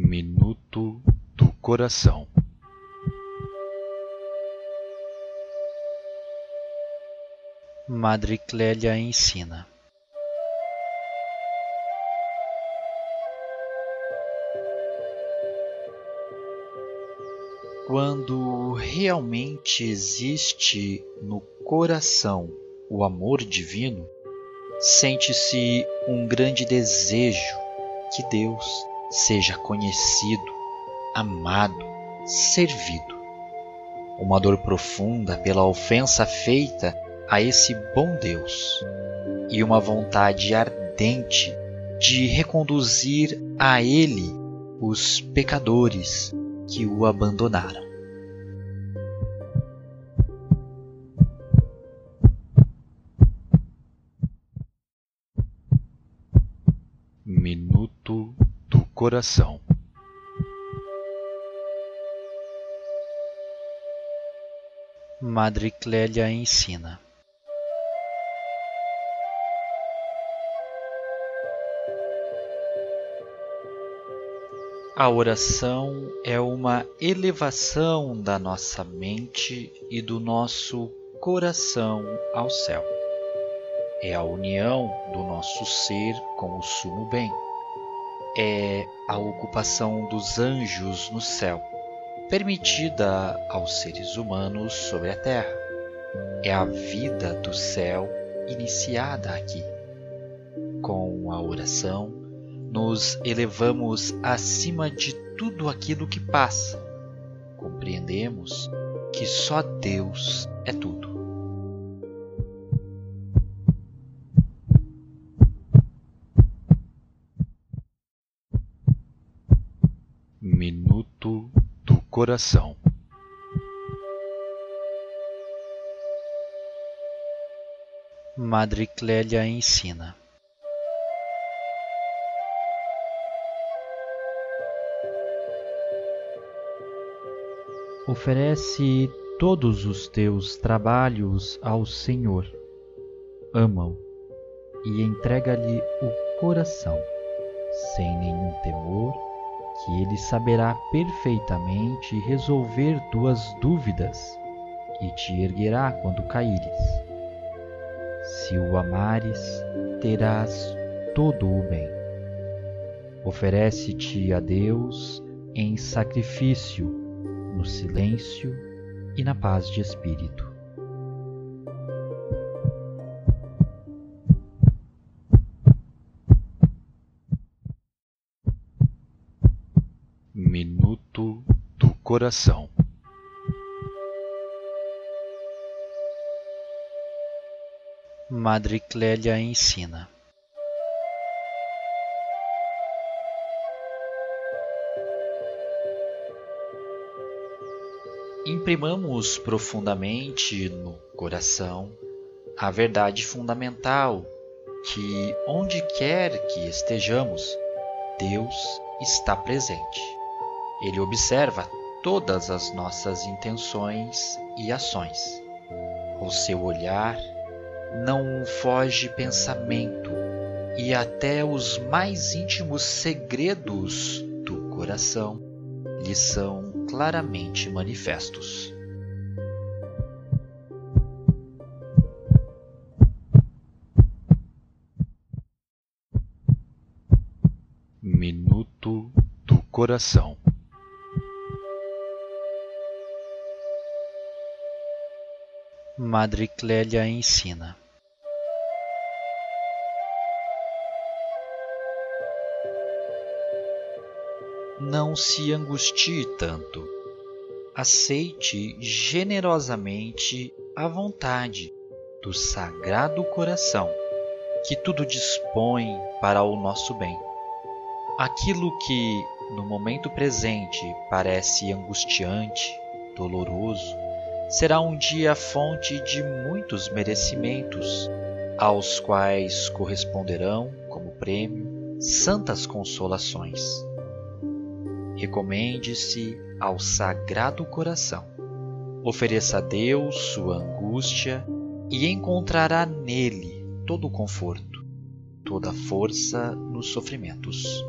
Minuto do Coração. Madre Clélia ensina. Quando realmente existe no coração o amor divino, sente-se um grande desejo que Deus seja conhecido, amado, servido. Uma dor profunda pela ofensa feita a esse bom Deus e uma vontade ardente de reconduzir a Ele os pecadores que o abandonaram. Minuto Coração Madre Clélia ensina A oração é uma elevação da nossa mente e do nosso coração ao céu. É a união do nosso ser com o sumo bem. É a ocupação dos anjos no céu, permitida aos seres humanos sobre a terra. É a vida do céu iniciada aqui. Com a oração, nos elevamos acima de tudo aquilo que passa. Compreendemos que só Deus é tudo. Coração Madre Clélia ensina Oferece todos os teus trabalhos ao Senhor. Ama-o e entrega-lhe o coração, sem nenhum temor, que ele saberá perfeitamente resolver tuas dúvidas e te erguerá quando caíres. Se o amares, terás todo o bem. Oferece-te a Deus em sacrifício no silêncio e na paz de espírito. Minuto do Coração Madre Clélia ensina. imprimamos profundamente no coração a verdade fundamental que, onde quer que estejamos, Deus está presente. Ele observa todas as nossas intenções e ações. O seu olhar não foge pensamento e até os mais íntimos segredos do coração lhe são claramente manifestos. Minuto do Coração Madre Clélia ensina. não se angustie tanto. Aceite generosamente a vontade do Sagrado Coração, que tudo dispõe para o nosso bem. Aquilo que, no momento presente, parece angustiante, doloroso, será um dia fonte de muitos merecimentos, aos quais corresponderão, como prêmio, santas consolações recomende-se ao Sagrado Coração. Ofereça a Deus sua angústia e encontrará nele todo o conforto, toda a força nos sofrimentos.